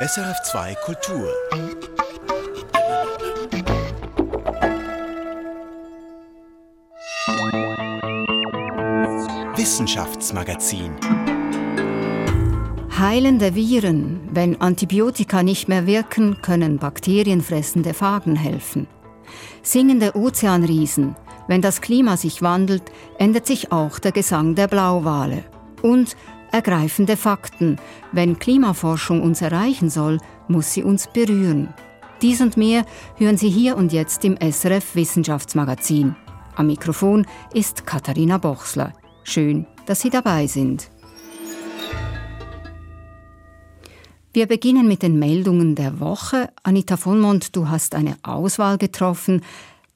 SRF2 Kultur. Wissenschaftsmagazin. Heilende Viren. Wenn Antibiotika nicht mehr wirken, können bakterienfressende Phagen helfen. Singende Ozeanriesen. Wenn das Klima sich wandelt, ändert sich auch der Gesang der Blauwale. Und ergreifende Fakten. Wenn Klimaforschung uns erreichen soll, muss sie uns berühren. Dies und mehr hören Sie hier und jetzt im SRF Wissenschaftsmagazin. Am Mikrofon ist Katharina Bochsler. Schön, dass Sie dabei sind. Wir beginnen mit den Meldungen der Woche. Anita Vollmond, du hast eine Auswahl getroffen.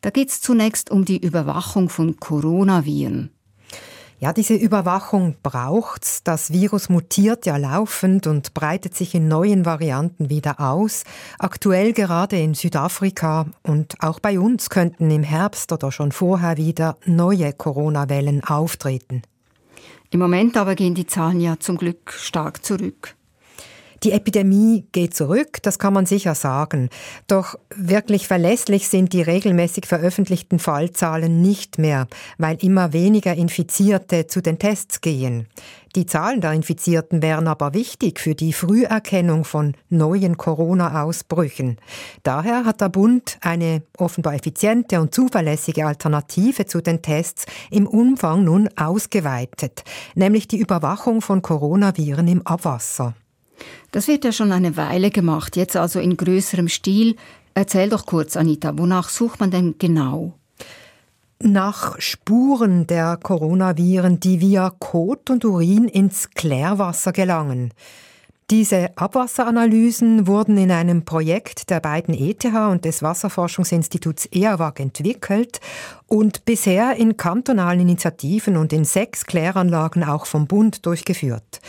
Da geht es zunächst um die Überwachung von Coronaviren. Ja, diese Überwachung braucht's. Das Virus mutiert ja laufend und breitet sich in neuen Varianten wieder aus. Aktuell gerade in Südafrika und auch bei uns könnten im Herbst oder schon vorher wieder neue Corona-Wellen auftreten. Im Moment aber gehen die Zahlen ja zum Glück stark zurück. Die Epidemie geht zurück, das kann man sicher sagen. Doch wirklich verlässlich sind die regelmäßig veröffentlichten Fallzahlen nicht mehr, weil immer weniger Infizierte zu den Tests gehen. Die Zahlen der Infizierten wären aber wichtig für die Früherkennung von neuen Corona-Ausbrüchen. Daher hat der Bund eine offenbar effiziente und zuverlässige Alternative zu den Tests im Umfang nun ausgeweitet, nämlich die Überwachung von Coronaviren im Abwasser. Das wird ja schon eine Weile gemacht, jetzt also in größerem Stil. Erzähl doch kurz, Anita, wonach sucht man denn genau? Nach Spuren der Coronaviren, die via Kot und Urin ins Klärwasser gelangen. Diese Abwasseranalysen wurden in einem Projekt der beiden ETH und des Wasserforschungsinstituts EAWAG entwickelt und bisher in kantonalen Initiativen und in sechs Kläranlagen auch vom Bund durchgeführt.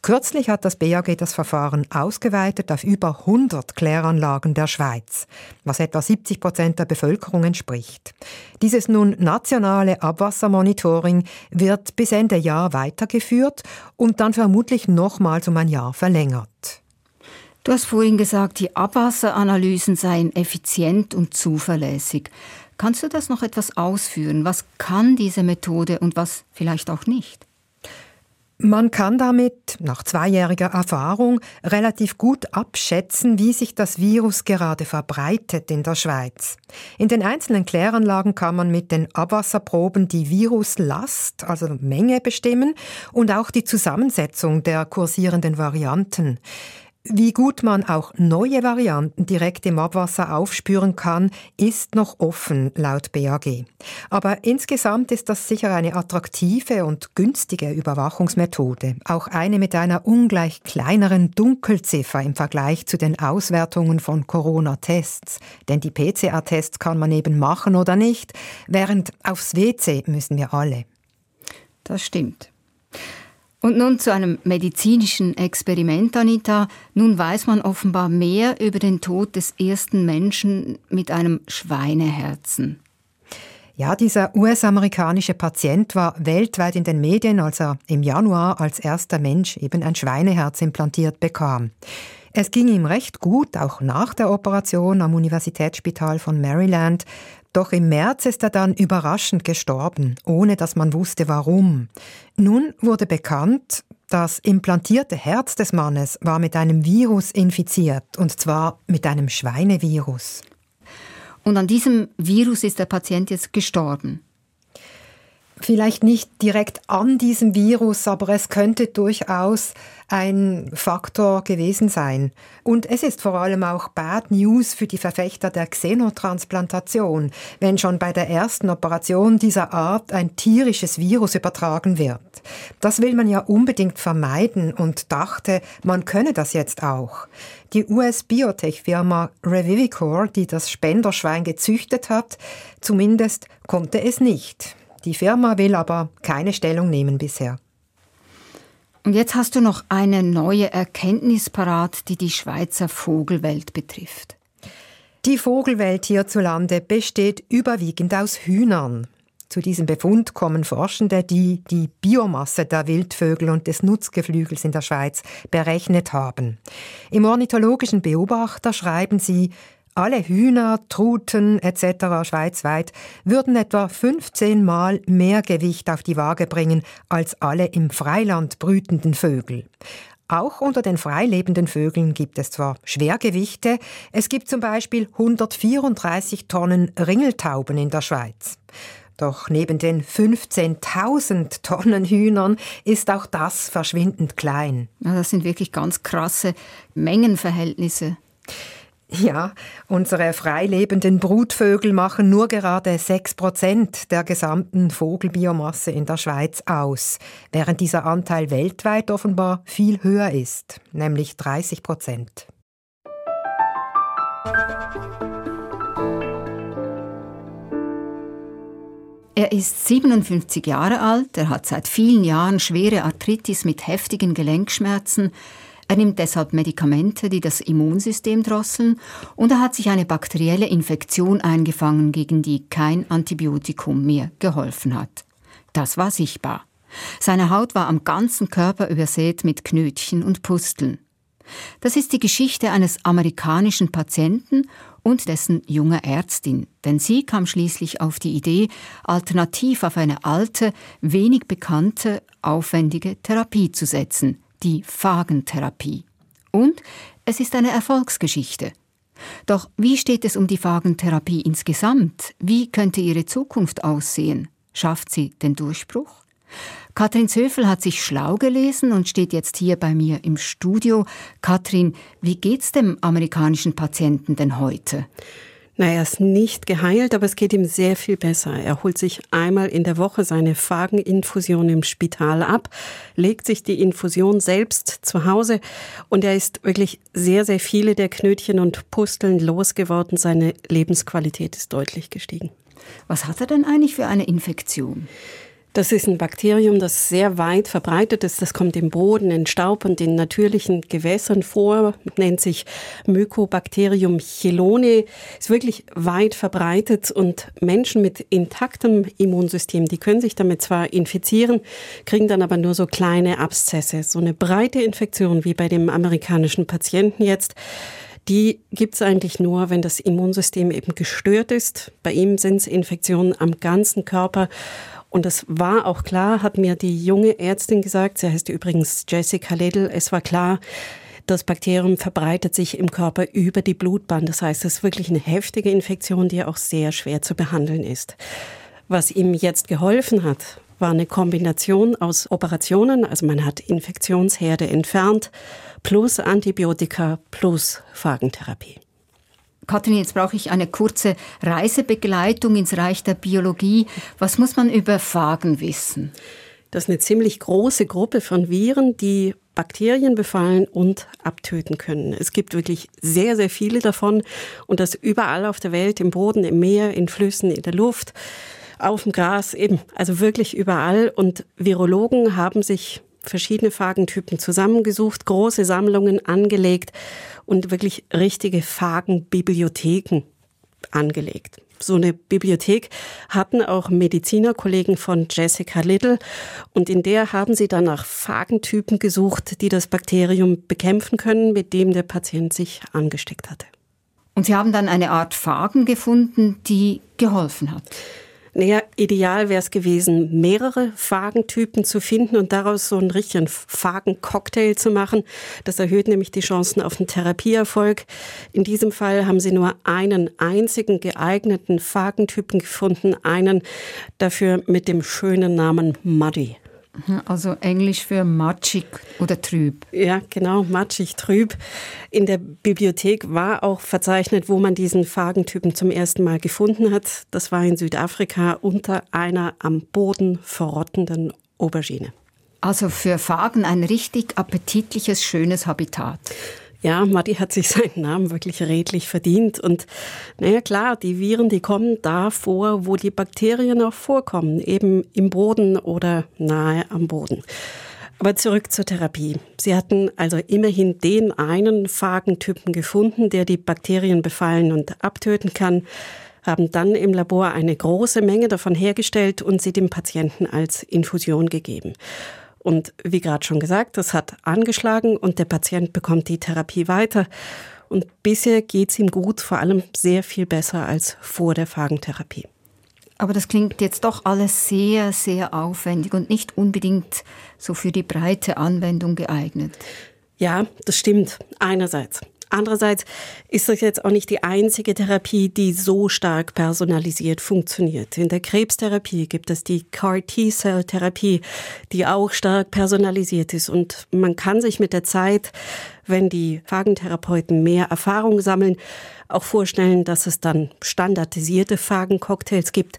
Kürzlich hat das BAG das Verfahren ausgeweitet auf über 100 Kläranlagen der Schweiz, was etwa 70 Prozent der Bevölkerung entspricht. Dieses nun nationale Abwassermonitoring wird bis Ende Jahr weitergeführt und dann vermutlich nochmals um ein Jahr verlängert. Du hast vorhin gesagt, die Abwasseranalysen seien effizient und zuverlässig. Kannst du das noch etwas ausführen? Was kann diese Methode und was vielleicht auch nicht? Man kann damit nach zweijähriger Erfahrung relativ gut abschätzen, wie sich das Virus gerade verbreitet in der Schweiz. In den einzelnen Kläranlagen kann man mit den Abwasserproben die Viruslast, also Menge bestimmen und auch die Zusammensetzung der kursierenden Varianten. Wie gut man auch neue Varianten direkt im Abwasser aufspüren kann, ist noch offen, laut BAG. Aber insgesamt ist das sicher eine attraktive und günstige Überwachungsmethode. Auch eine mit einer ungleich kleineren Dunkelziffer im Vergleich zu den Auswertungen von Corona-Tests. Denn die PCR-Tests kann man eben machen oder nicht, während aufs WC müssen wir alle. Das stimmt. Und nun zu einem medizinischen Experiment, Anita. Nun weiß man offenbar mehr über den Tod des ersten Menschen mit einem Schweineherzen. Ja, dieser US-amerikanische Patient war weltweit in den Medien, als er im Januar als erster Mensch eben ein Schweineherz implantiert bekam. Es ging ihm recht gut, auch nach der Operation am Universitätsspital von Maryland. Doch im März ist er dann überraschend gestorben, ohne dass man wusste warum. Nun wurde bekannt, das implantierte Herz des Mannes war mit einem Virus infiziert, und zwar mit einem Schweinevirus. Und an diesem Virus ist der Patient jetzt gestorben vielleicht nicht direkt an diesem Virus, aber es könnte durchaus ein Faktor gewesen sein. Und es ist vor allem auch Bad News für die Verfechter der Xenotransplantation, wenn schon bei der ersten Operation dieser Art ein tierisches Virus übertragen wird. Das will man ja unbedingt vermeiden und dachte, man könne das jetzt auch. Die US-Biotech-Firma Revivicor, die das Spenderschwein gezüchtet hat, zumindest konnte es nicht. Die Firma will aber keine Stellung nehmen bisher. Und jetzt hast du noch eine neue Erkenntnis parat, die die Schweizer Vogelwelt betrifft. Die Vogelwelt hierzulande besteht überwiegend aus Hühnern. Zu diesem Befund kommen Forschende, die die Biomasse der Wildvögel und des Nutzgeflügels in der Schweiz berechnet haben. Im ornithologischen Beobachter schreiben sie, alle Hühner, Truten etc. schweizweit würden etwa 15 Mal mehr Gewicht auf die Waage bringen als alle im Freiland brütenden Vögel. Auch unter den freilebenden Vögeln gibt es zwar Schwergewichte, es gibt zum Beispiel 134 Tonnen Ringeltauben in der Schweiz. Doch neben den 15.000 Tonnen Hühnern ist auch das verschwindend klein. Ja, das sind wirklich ganz krasse Mengenverhältnisse. Ja, unsere freilebenden Brutvögel machen nur gerade 6 Prozent der gesamten Vogelbiomasse in der Schweiz aus, während dieser Anteil weltweit offenbar viel höher ist, nämlich 30 Prozent. Er ist 57 Jahre alt, er hat seit vielen Jahren schwere Arthritis mit heftigen Gelenkschmerzen, er nimmt deshalb Medikamente, die das Immunsystem drosseln, und er hat sich eine bakterielle Infektion eingefangen, gegen die kein Antibiotikum mehr geholfen hat. Das war sichtbar. Seine Haut war am ganzen Körper übersät mit Knötchen und Pusteln. Das ist die Geschichte eines amerikanischen Patienten und dessen junger Ärztin, denn sie kam schließlich auf die Idee, alternativ auf eine alte, wenig bekannte, aufwendige Therapie zu setzen, die Phagentherapie. Und es ist eine Erfolgsgeschichte. Doch wie steht es um die Phagentherapie insgesamt? Wie könnte ihre Zukunft aussehen? Schafft sie den Durchbruch? Katrin Zöfel hat sich schlau gelesen und steht jetzt hier bei mir im Studio. Katrin, wie geht's dem amerikanischen Patienten denn heute? Na, er ist nicht geheilt, aber es geht ihm sehr viel besser. Er holt sich einmal in der Woche seine Phageninfusion im Spital ab, legt sich die Infusion selbst zu Hause und er ist wirklich sehr, sehr viele der Knötchen und Pusteln losgeworden. Seine Lebensqualität ist deutlich gestiegen. Was hat er denn eigentlich für eine Infektion? Das ist ein Bakterium, das sehr weit verbreitet ist. Das kommt im Boden, in Staub und in natürlichen Gewässern vor, nennt sich Mycobacterium chelone, ist wirklich weit verbreitet und Menschen mit intaktem Immunsystem, die können sich damit zwar infizieren, kriegen dann aber nur so kleine Abszesse. So eine breite Infektion wie bei dem amerikanischen Patienten jetzt, die gibt es eigentlich nur, wenn das Immunsystem eben gestört ist. Bei ihm sind es Infektionen am ganzen Körper und es war auch klar, hat mir die junge Ärztin gesagt, sie heißt übrigens Jessica Liddle, es war klar, das Bakterium verbreitet sich im Körper über die Blutbahn. Das heißt, es ist wirklich eine heftige Infektion, die auch sehr schwer zu behandeln ist. Was ihm jetzt geholfen hat, war eine Kombination aus Operationen, also man hat Infektionsherde entfernt, plus Antibiotika, plus Phagentherapie. Kathrin, jetzt brauche ich eine kurze Reisebegleitung ins Reich der Biologie. Was muss man über Phagen wissen? Das ist eine ziemlich große Gruppe von Viren, die Bakterien befallen und abtöten können. Es gibt wirklich sehr, sehr viele davon und das überall auf der Welt, im Boden, im Meer, in Flüssen, in der Luft, auf dem Gras, eben, also wirklich überall. Und Virologen haben sich verschiedene Phagentypen zusammengesucht, große Sammlungen angelegt und wirklich richtige Phagenbibliotheken angelegt. So eine Bibliothek hatten auch Medizinerkollegen von Jessica Little und in der haben sie dann nach Phagentypen gesucht, die das Bakterium bekämpfen können, mit dem der Patient sich angesteckt hatte. Und sie haben dann eine Art Phagen gefunden, die geholfen hat. Naja, ideal wäre es gewesen, mehrere Phagentypen zu finden und daraus so einen richtigen Phagen-Cocktail zu machen. Das erhöht nämlich die Chancen auf einen Therapieerfolg. In diesem Fall haben sie nur einen einzigen geeigneten Phagentypen gefunden, einen dafür mit dem schönen Namen Muddy. Mhm, also Englisch für matschig oder trüb. Ja, genau, matschig, trüb. In der Bibliothek war auch verzeichnet, wo man diesen Phagentypen zum ersten Mal gefunden hat. Das war in Südafrika unter einer am Boden verrottenden Aubergine. Also für Phagen ein richtig appetitliches, schönes Habitat. Ja, Matti hat sich seinen Namen wirklich redlich verdient. Und naja, klar, die Viren, die kommen da vor, wo die Bakterien auch vorkommen, eben im Boden oder nahe am Boden. Aber zurück zur Therapie. Sie hatten also immerhin den einen Phagentypen gefunden, der die Bakterien befallen und abtöten kann. haben dann im Labor eine große Menge davon hergestellt und sie dem Patienten als Infusion gegeben. Und wie gerade schon gesagt, das hat angeschlagen und der Patient bekommt die Therapie weiter. Und bisher geht es ihm gut, vor allem sehr viel besser als vor der Phagentherapie. Aber das klingt jetzt doch alles sehr, sehr aufwendig und nicht unbedingt so für die breite Anwendung geeignet. Ja, das stimmt. Einerseits. Andererseits ist das jetzt auch nicht die einzige Therapie, die so stark personalisiert funktioniert. In der Krebstherapie gibt es die CAR-T-Cell-Therapie, die auch stark personalisiert ist. Und man kann sich mit der Zeit, wenn die Phagentherapeuten mehr Erfahrung sammeln, auch vorstellen, dass es dann standardisierte Phagencocktails gibt,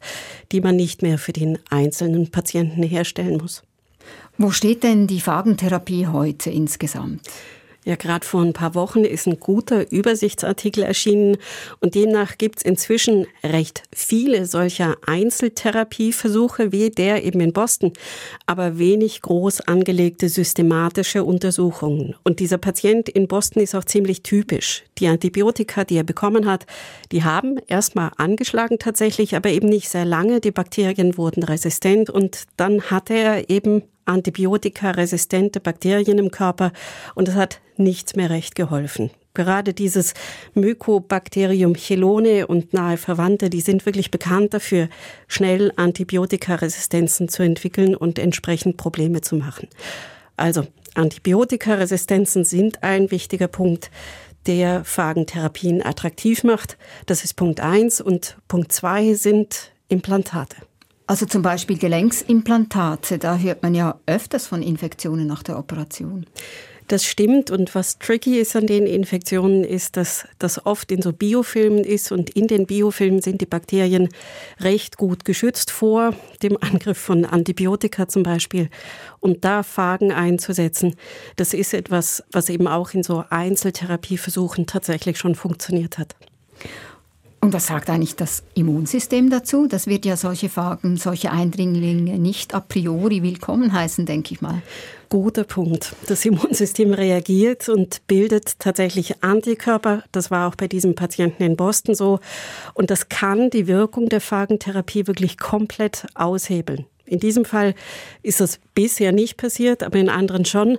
die man nicht mehr für den einzelnen Patienten herstellen muss. Wo steht denn die Phagentherapie heute insgesamt? Ja, gerade vor ein paar Wochen ist ein guter Übersichtsartikel erschienen und demnach gibt es inzwischen recht viele solcher Einzeltherapieversuche wie der eben in Boston, aber wenig groß angelegte systematische Untersuchungen. Und dieser Patient in Boston ist auch ziemlich typisch. Die Antibiotika, die er bekommen hat, die haben erstmal angeschlagen tatsächlich, aber eben nicht sehr lange. Die Bakterien wurden resistent und dann hatte er eben antibiotikaresistente Bakterien im Körper und es hat nichts mehr recht geholfen. Gerade dieses Mycobacterium chelone und nahe Verwandte, die sind wirklich bekannt dafür, schnell Antibiotikaresistenzen zu entwickeln und entsprechend Probleme zu machen. Also Antibiotikaresistenzen sind ein wichtiger Punkt, der Phagentherapien attraktiv macht. Das ist Punkt eins und Punkt zwei sind Implantate. Also zum Beispiel Gelenksimplantate, da hört man ja öfters von Infektionen nach der Operation. Das stimmt. Und was tricky ist an den Infektionen, ist, dass das oft in so Biofilmen ist. Und in den Biofilmen sind die Bakterien recht gut geschützt vor dem Angriff von Antibiotika zum Beispiel. Und da Phagen einzusetzen, das ist etwas, was eben auch in so Einzeltherapieversuchen tatsächlich schon funktioniert hat. Und was sagt eigentlich das Immunsystem dazu? Das wird ja solche Phagen, solche Eindringlinge nicht a priori willkommen heißen, denke ich mal. Guter Punkt. Das Immunsystem reagiert und bildet tatsächlich Antikörper. Das war auch bei diesem Patienten in Boston so. Und das kann die Wirkung der Phagentherapie wirklich komplett aushebeln. In diesem Fall ist das bisher nicht passiert, aber in anderen schon.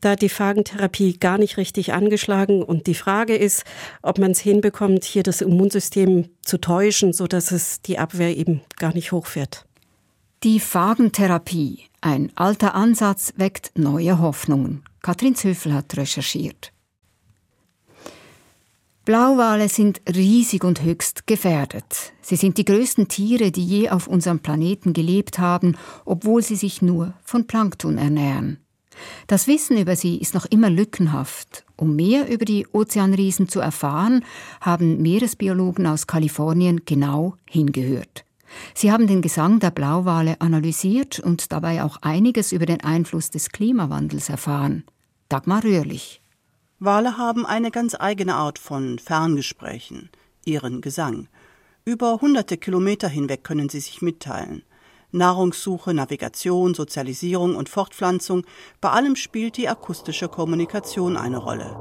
Da hat die Phagentherapie gar nicht richtig angeschlagen. Und die Frage ist, ob man es hinbekommt, hier das Immunsystem zu täuschen, sodass es die Abwehr eben gar nicht hochfährt. Die Phagentherapie, ein alter Ansatz, weckt neue Hoffnungen. Katrin Zöffel hat recherchiert. Blauwale sind riesig und höchst gefährdet. Sie sind die größten Tiere, die je auf unserem Planeten gelebt haben, obwohl sie sich nur von Plankton ernähren. Das Wissen über sie ist noch immer lückenhaft. Um mehr über die Ozeanriesen zu erfahren, haben Meeresbiologen aus Kalifornien genau hingehört. Sie haben den Gesang der Blauwale analysiert und dabei auch einiges über den Einfluss des Klimawandels erfahren. Dagmar Röhrlich. Wale haben eine ganz eigene Art von Ferngesprächen, ihren Gesang. Über hunderte Kilometer hinweg können sie sich mitteilen. Nahrungssuche, Navigation, Sozialisierung und Fortpflanzung, bei allem spielt die akustische Kommunikation eine Rolle.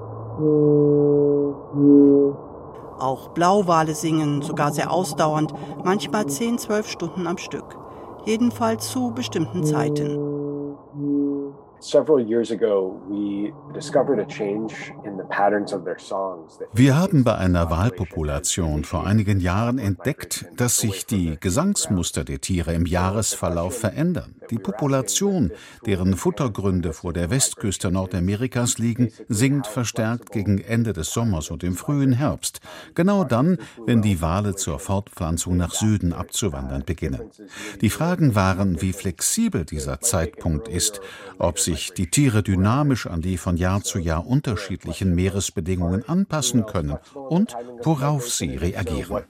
Auch Blauwale singen, sogar sehr ausdauernd, manchmal 10, 12 Stunden am Stück. Jedenfalls zu bestimmten Zeiten. Wir haben bei einer Wahlpopulation vor einigen Jahren entdeckt, dass sich die Gesangsmuster der Tiere im Jahresverlauf verändern. Die Population, deren Futtergründe vor der Westküste Nordamerikas liegen, sinkt verstärkt gegen Ende des Sommers und im frühen Herbst, genau dann, wenn die Wale zur Fortpflanzung nach Süden abzuwandern beginnen. Die Fragen waren, wie flexibel dieser Zeitpunkt ist, ob sich die Tiere dynamisch an die von Jahr zu Jahr unterschiedlichen Meeresbedingungen anpassen können und worauf sie reagieren.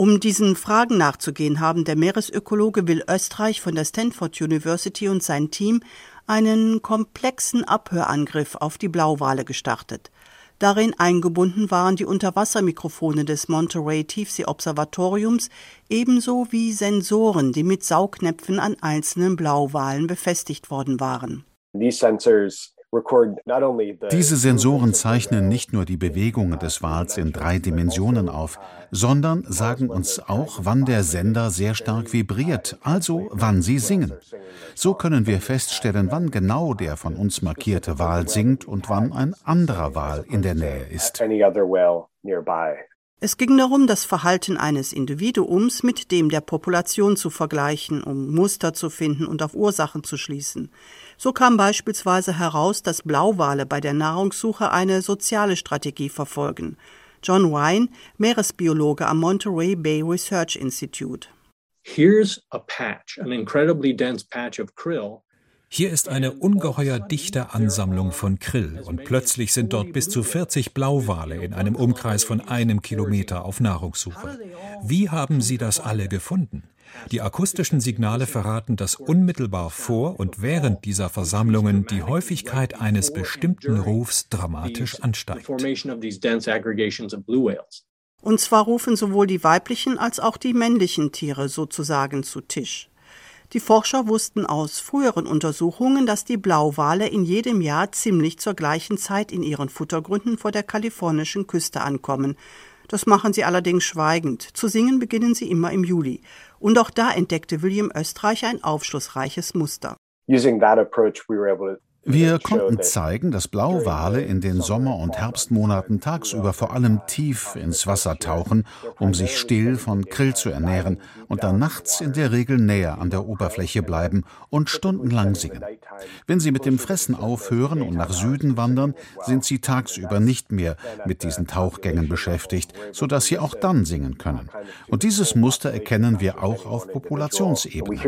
Um diesen Fragen nachzugehen, haben der Meeresökologe Will Östreich von der Stanford University und sein Team einen komplexen Abhörangriff auf die Blauwale gestartet. Darin eingebunden waren die Unterwassermikrofone des Monterey Tiefseeobservatoriums ebenso wie Sensoren, die mit Saugnäpfen an einzelnen Blauwalen befestigt worden waren. These sensors Diese Sensoren zeichnen nicht nur die Bewegungen des Wals in drei Dimensionen auf, sondern sagen uns auch, wann der Sender sehr stark vibriert, also wann sie singen. So können wir feststellen, wann genau der von uns markierte Wal singt und wann ein anderer Wal in der Nähe ist. Es ging darum, das Verhalten eines Individuums mit dem der Population zu vergleichen, um Muster zu finden und auf Ursachen zu schließen. So kam beispielsweise heraus, dass Blauwale bei der Nahrungssuche eine soziale Strategie verfolgen. John Wine, Meeresbiologe am Monterey Bay Research Institute. Here's a patch, an incredibly dense patch of krill hier ist eine ungeheuer dichte Ansammlung von Krill und plötzlich sind dort bis zu 40 Blauwale in einem Umkreis von einem Kilometer auf Nahrungssuche. Wie haben Sie das alle gefunden? Die akustischen Signale verraten, dass unmittelbar vor und während dieser Versammlungen die Häufigkeit eines bestimmten Rufs dramatisch ansteigt. Und zwar rufen sowohl die weiblichen als auch die männlichen Tiere sozusagen zu Tisch. Die Forscher wussten aus früheren Untersuchungen, dass die Blauwale in jedem Jahr ziemlich zur gleichen Zeit in ihren Futtergründen vor der kalifornischen Küste ankommen. Das machen sie allerdings schweigend. Zu singen beginnen sie immer im Juli. Und auch da entdeckte William Österreich ein aufschlussreiches Muster. Using that approach, we were able to wir konnten zeigen, dass Blauwale in den Sommer- und Herbstmonaten tagsüber vor allem tief ins Wasser tauchen, um sich still von Krill zu ernähren und dann nachts in der Regel näher an der Oberfläche bleiben und stundenlang singen. Wenn sie mit dem Fressen aufhören und nach Süden wandern, sind sie tagsüber nicht mehr mit diesen Tauchgängen beschäftigt, sodass sie auch dann singen können. Und dieses Muster erkennen wir auch auf Populationsebene.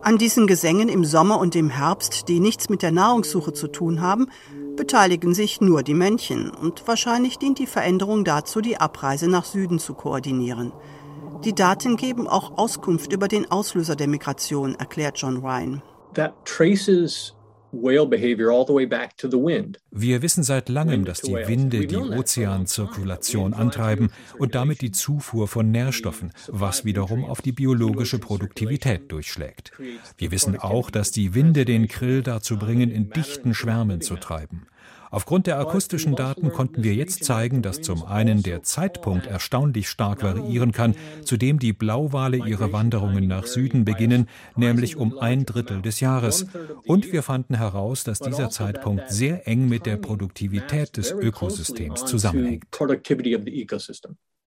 An diesen Gesängen im Sommer und im Herbst, die nichts mit der Nahrungssuche zu tun haben, beteiligen sich nur die Männchen und wahrscheinlich dient die Veränderung dazu, die Abreise nach Süden zu koordinieren. Die Daten geben auch Auskunft über den Auslöser der Migration, erklärt John Ryan. That traces wir wissen seit langem, dass die Winde die Ozeanzirkulation antreiben und damit die Zufuhr von Nährstoffen, was wiederum auf die biologische Produktivität durchschlägt. Wir wissen auch, dass die Winde den Krill dazu bringen, in dichten Schwärmen zu treiben. Aufgrund der akustischen Daten konnten wir jetzt zeigen, dass zum einen der Zeitpunkt erstaunlich stark variieren kann, zu dem die Blauwale ihre Wanderungen nach Süden beginnen, nämlich um ein Drittel des Jahres. Und wir fanden heraus, dass dieser Zeitpunkt sehr eng mit der Produktivität des Ökosystems zusammenhängt.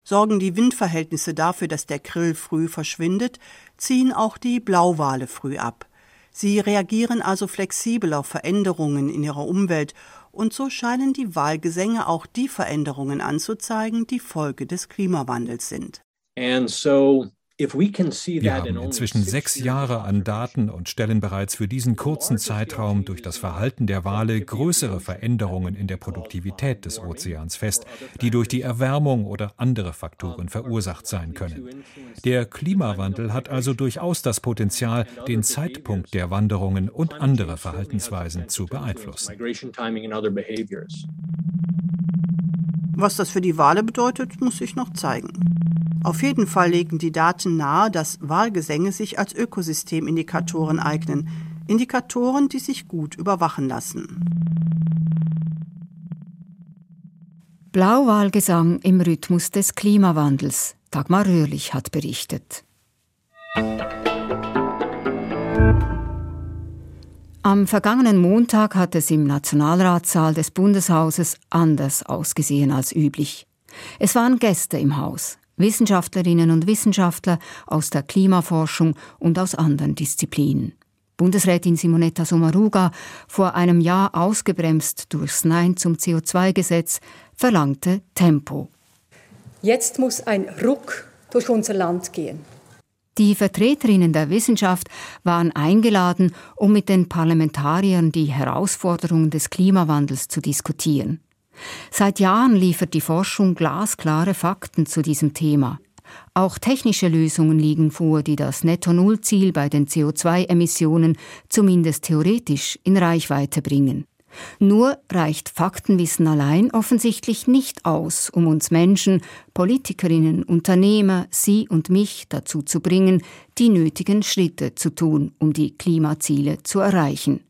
Sorgen die Windverhältnisse dafür, dass der Krill früh verschwindet, ziehen auch die Blauwale früh ab. Sie reagieren also flexibel auf Veränderungen in ihrer Umwelt und so scheinen die Wahlgesänge auch die Veränderungen anzuzeigen, die Folge des Klimawandels sind. And so wir haben inzwischen sechs Jahre an Daten und stellen bereits für diesen kurzen Zeitraum durch das Verhalten der Wale größere Veränderungen in der Produktivität des Ozeans fest, die durch die Erwärmung oder andere Faktoren verursacht sein können. Der Klimawandel hat also durchaus das Potenzial, den Zeitpunkt der Wanderungen und andere Verhaltensweisen zu beeinflussen. Was das für die Wale bedeutet, muss sich noch zeigen. Auf jeden Fall legen die Daten nahe, dass Wahlgesänge sich als Ökosystemindikatoren eignen, Indikatoren, die sich gut überwachen lassen. Blauwalgesang im Rhythmus des Klimawandels. Dagmar Röhrlich hat berichtet. Am vergangenen Montag hat es im Nationalratssaal des Bundeshauses anders ausgesehen als üblich. Es waren Gäste im Haus. Wissenschaftlerinnen und Wissenschaftler aus der Klimaforschung und aus anderen Disziplinen. Bundesrätin Simonetta Sommaruga, vor einem Jahr ausgebremst durchs Nein zum CO2-Gesetz, verlangte Tempo. Jetzt muss ein Ruck durch unser Land gehen. Die Vertreterinnen der Wissenschaft waren eingeladen, um mit den Parlamentariern die Herausforderungen des Klimawandels zu diskutieren. Seit Jahren liefert die Forschung glasklare Fakten zu diesem Thema. Auch technische Lösungen liegen vor, die das Netto-Null-Ziel bei den CO2-Emissionen zumindest theoretisch in Reichweite bringen. Nur reicht Faktenwissen allein offensichtlich nicht aus, um uns Menschen, Politikerinnen, Unternehmer, Sie und mich dazu zu bringen, die nötigen Schritte zu tun, um die Klimaziele zu erreichen.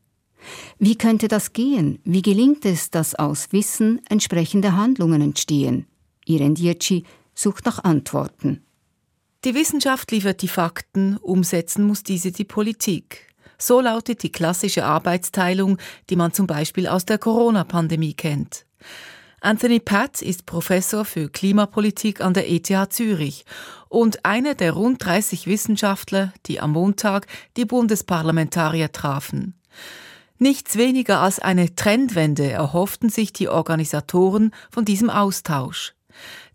Wie könnte das gehen? Wie gelingt es, dass aus Wissen entsprechende Handlungen entstehen? Irene Dietschi sucht nach Antworten. Die Wissenschaft liefert die Fakten, umsetzen muss diese die Politik. So lautet die klassische Arbeitsteilung, die man zum Beispiel aus der Corona-Pandemie kennt. Anthony Patt ist Professor für Klimapolitik an der ETH Zürich und einer der rund 30 Wissenschaftler, die am Montag die Bundesparlamentarier trafen. Nichts weniger als eine Trendwende erhofften sich die Organisatoren von diesem Austausch.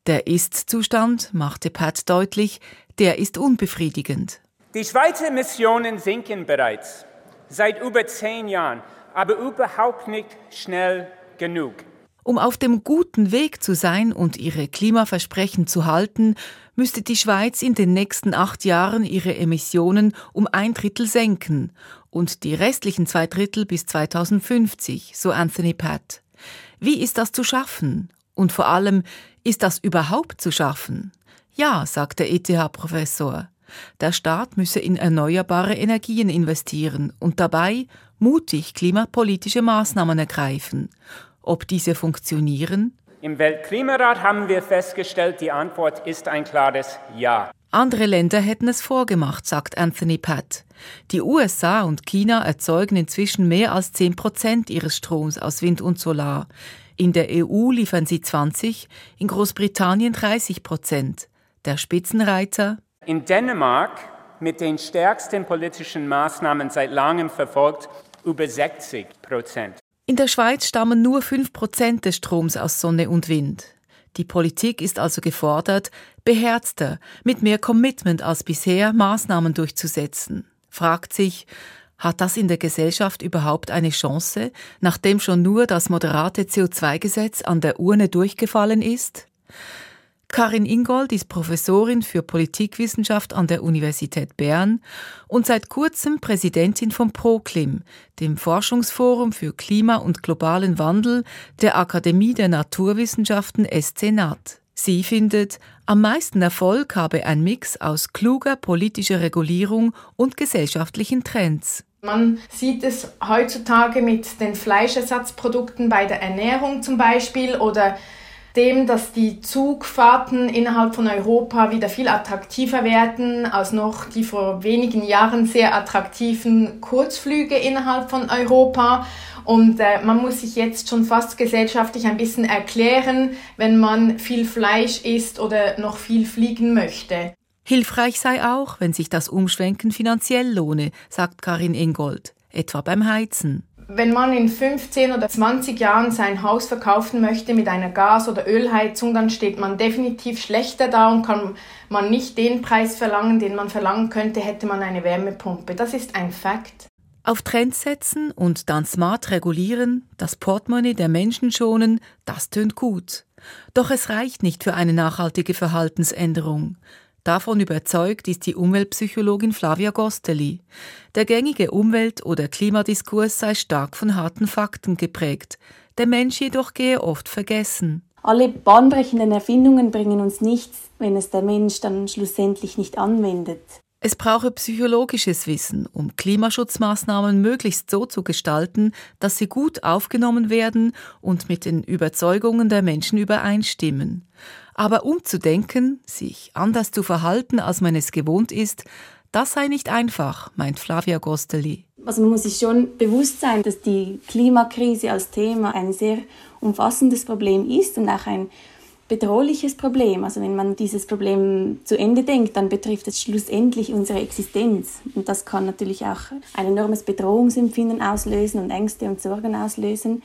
Der Ist-Zustand, machte Pat deutlich, der ist unbefriedigend. Die Schweizer Missionen sinken bereits seit über zehn Jahren, aber überhaupt nicht schnell genug. Um auf dem guten Weg zu sein und ihre Klimaversprechen zu halten, müsste die Schweiz in den nächsten acht Jahren ihre Emissionen um ein Drittel senken und die restlichen zwei Drittel bis 2050, so Anthony Patt. Wie ist das zu schaffen? Und vor allem, ist das überhaupt zu schaffen? Ja, sagt der ETH-Professor. Der Staat müsse in erneuerbare Energien investieren und dabei mutig klimapolitische Maßnahmen ergreifen. Ob diese funktionieren? Im Weltklimarat haben wir festgestellt, die Antwort ist ein klares Ja. Andere Länder hätten es vorgemacht, sagt Anthony Patt. Die USA und China erzeugen inzwischen mehr als 10 Prozent ihres Stroms aus Wind und Solar. In der EU liefern sie 20, in Großbritannien 30 Prozent. Der Spitzenreiter in Dänemark mit den stärksten politischen Maßnahmen seit langem verfolgt, über 60 Prozent. In der Schweiz stammen nur 5 Prozent des Stroms aus Sonne und Wind. Die Politik ist also gefordert, beherzter, mit mehr Commitment als bisher Maßnahmen durchzusetzen. Fragt sich, hat das in der Gesellschaft überhaupt eine Chance, nachdem schon nur das moderate CO2-Gesetz an der Urne durchgefallen ist? Karin Ingold ist Professorin für Politikwissenschaft an der Universität Bern und seit kurzem Präsidentin von ProKlim, dem Forschungsforum für Klima und globalen Wandel der Akademie der Naturwissenschaften SCNAT. Sie findet, am meisten Erfolg habe ein Mix aus kluger politischer Regulierung und gesellschaftlichen Trends. Man sieht es heutzutage mit den Fleischersatzprodukten bei der Ernährung zum Beispiel oder dem, dass die Zugfahrten innerhalb von Europa wieder viel attraktiver werden als noch die vor wenigen Jahren sehr attraktiven Kurzflüge innerhalb von Europa. Und äh, man muss sich jetzt schon fast gesellschaftlich ein bisschen erklären, wenn man viel Fleisch isst oder noch viel fliegen möchte. Hilfreich sei auch, wenn sich das Umschwenken finanziell lohne, sagt Karin Ingold, etwa beim Heizen. Wenn man in 15 oder 20 Jahren sein Haus verkaufen möchte mit einer Gas- oder Ölheizung, dann steht man definitiv schlechter da und kann man nicht den Preis verlangen, den man verlangen könnte, hätte man eine Wärmepumpe. Das ist ein Fakt. Auf Trends setzen und dann smart regulieren, das Portemonnaie der Menschen schonen, das tönt gut. Doch es reicht nicht für eine nachhaltige Verhaltensänderung. Davon überzeugt ist die Umweltpsychologin Flavia Gosteli. Der gängige Umwelt- oder Klimadiskurs sei stark von harten Fakten geprägt. Der Mensch jedoch gehe oft vergessen. Alle bahnbrechenden Erfindungen bringen uns nichts, wenn es der Mensch dann schlussendlich nicht anwendet. Es brauche psychologisches Wissen, um Klimaschutzmaßnahmen möglichst so zu gestalten, dass sie gut aufgenommen werden und mit den Überzeugungen der Menschen übereinstimmen. Aber umzudenken, sich anders zu verhalten, als man es gewohnt ist, das sei nicht einfach, meint Flavia Gosteli. Also man muss sich schon bewusst sein, dass die Klimakrise als Thema ein sehr umfassendes Problem ist und auch ein bedrohliches Problem. Also wenn man dieses Problem zu Ende denkt, dann betrifft es schlussendlich unsere Existenz. Und das kann natürlich auch ein enormes Bedrohungsempfinden auslösen und Ängste und Sorgen auslösen,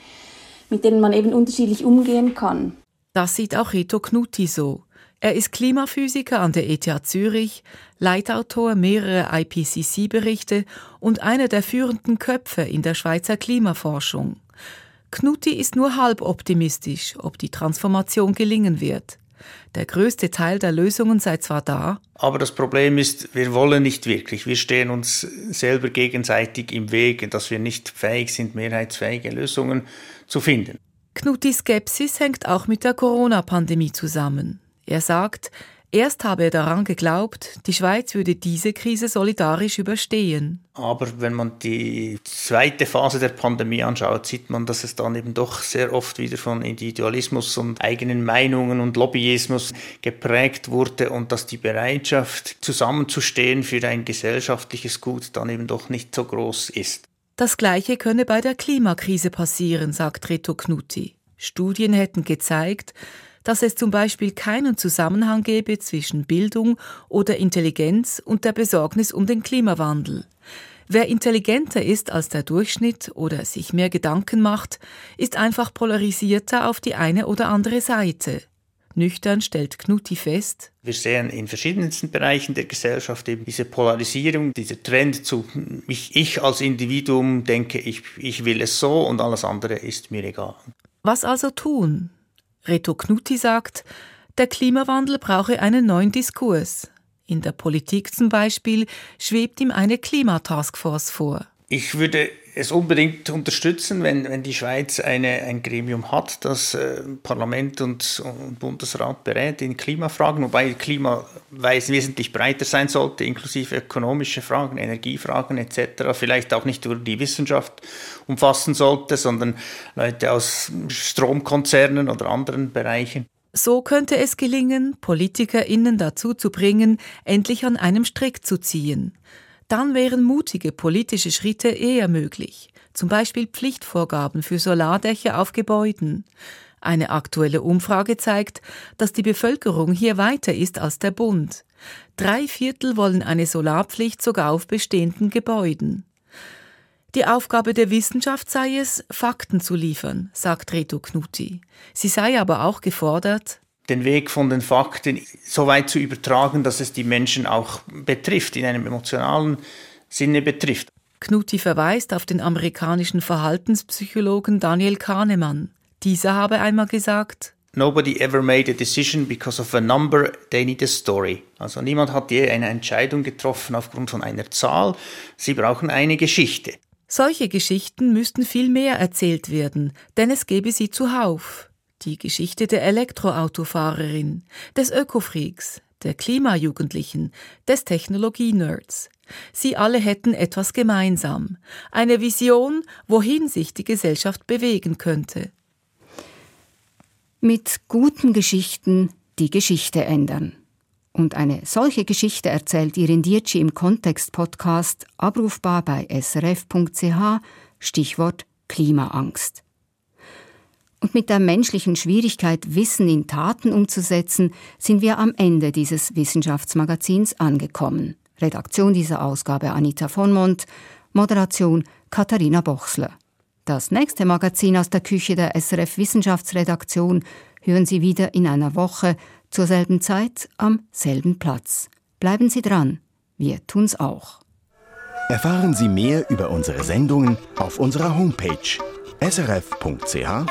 mit denen man eben unterschiedlich umgehen kann. Das sieht auch Rito Knutti so. Er ist Klimaphysiker an der ETH Zürich, Leitautor mehrerer IPCC-Berichte und einer der führenden Köpfe in der Schweizer Klimaforschung. Knutti ist nur halb optimistisch, ob die Transformation gelingen wird. Der größte Teil der Lösungen sei zwar da, aber das Problem ist, wir wollen nicht wirklich. Wir stehen uns selber gegenseitig im Weg, dass wir nicht fähig sind, mehrheitsfähige Lösungen zu finden. Knutis Skepsis hängt auch mit der Corona-Pandemie zusammen. Er sagt, Erst habe er daran geglaubt, die Schweiz würde diese Krise solidarisch überstehen. Aber wenn man die zweite Phase der Pandemie anschaut, sieht man, dass es dann eben doch sehr oft wieder von Individualismus und eigenen Meinungen und Lobbyismus geprägt wurde und dass die Bereitschaft, zusammenzustehen für ein gesellschaftliches Gut, dann eben doch nicht so groß ist. Das Gleiche könne bei der Klimakrise passieren, sagt Reto Knutti. Studien hätten gezeigt, dass es zum Beispiel keinen Zusammenhang gebe zwischen Bildung oder Intelligenz und der Besorgnis um den Klimawandel. Wer intelligenter ist als der Durchschnitt oder sich mehr Gedanken macht, ist einfach polarisierter auf die eine oder andere Seite. Nüchtern stellt Knutti fest. Wir sehen in verschiedensten Bereichen der Gesellschaft eben diese Polarisierung, dieser Trend zu ich, ich als Individuum denke, ich, ich will es so und alles andere ist mir egal. Was also tun? Reto Knutti sagt, der Klimawandel brauche einen neuen Diskurs. In der Politik zum Beispiel schwebt ihm eine Klimataskforce vor. Ich würde es unbedingt unterstützen, wenn, wenn die Schweiz eine, ein Gremium hat, das äh, Parlament und, und, Bundesrat berät in Klimafragen, wobei Klima wesentlich breiter sein sollte, inklusive ökonomische Fragen, Energiefragen etc. Vielleicht auch nicht nur die Wissenschaft umfassen sollte, sondern Leute aus Stromkonzernen oder anderen Bereichen. So könnte es gelingen, PolitikerInnen dazu zu bringen, endlich an einem Strick zu ziehen dann wären mutige politische Schritte eher möglich, zum Beispiel Pflichtvorgaben für Solardächer auf Gebäuden. Eine aktuelle Umfrage zeigt, dass die Bevölkerung hier weiter ist als der Bund. Drei Viertel wollen eine Solarpflicht sogar auf bestehenden Gebäuden. Die Aufgabe der Wissenschaft sei es, Fakten zu liefern, sagt Reto Knutti. Sie sei aber auch gefordert, den Weg von den Fakten so weit zu übertragen, dass es die Menschen auch betrifft, in einem emotionalen Sinne betrifft. Knutti verweist auf den amerikanischen Verhaltenspsychologen Daniel Kahnemann. Dieser habe einmal gesagt, Nobody ever made a decision because of a number, they need a story. Also niemand hat je eine Entscheidung getroffen aufgrund von einer Zahl, sie brauchen eine Geschichte. Solche Geschichten müssten viel mehr erzählt werden, denn es gäbe sie zuhauf die Geschichte der Elektroautofahrerin, des Ökofreaks, der Klimajugendlichen, des Technologie-Nerds. Sie alle hätten etwas gemeinsam, eine Vision, wohin sich die Gesellschaft bewegen könnte. Mit guten Geschichten die Geschichte ändern. Und eine solche Geschichte erzählt Irin Dietschi im Kontext-Podcast, abrufbar bei srf.ch, Stichwort Klimaangst. Und mit der menschlichen Schwierigkeit, Wissen in Taten umzusetzen, sind wir am Ende dieses Wissenschaftsmagazins angekommen. Redaktion dieser Ausgabe Anita von Mont, Moderation Katharina Bochsler. Das nächste Magazin aus der Küche der SRF Wissenschaftsredaktion hören Sie wieder in einer Woche zur selben Zeit am selben Platz. Bleiben Sie dran, wir tun's auch. Erfahren Sie mehr über unsere Sendungen auf unserer Homepage srf.ch-kultur.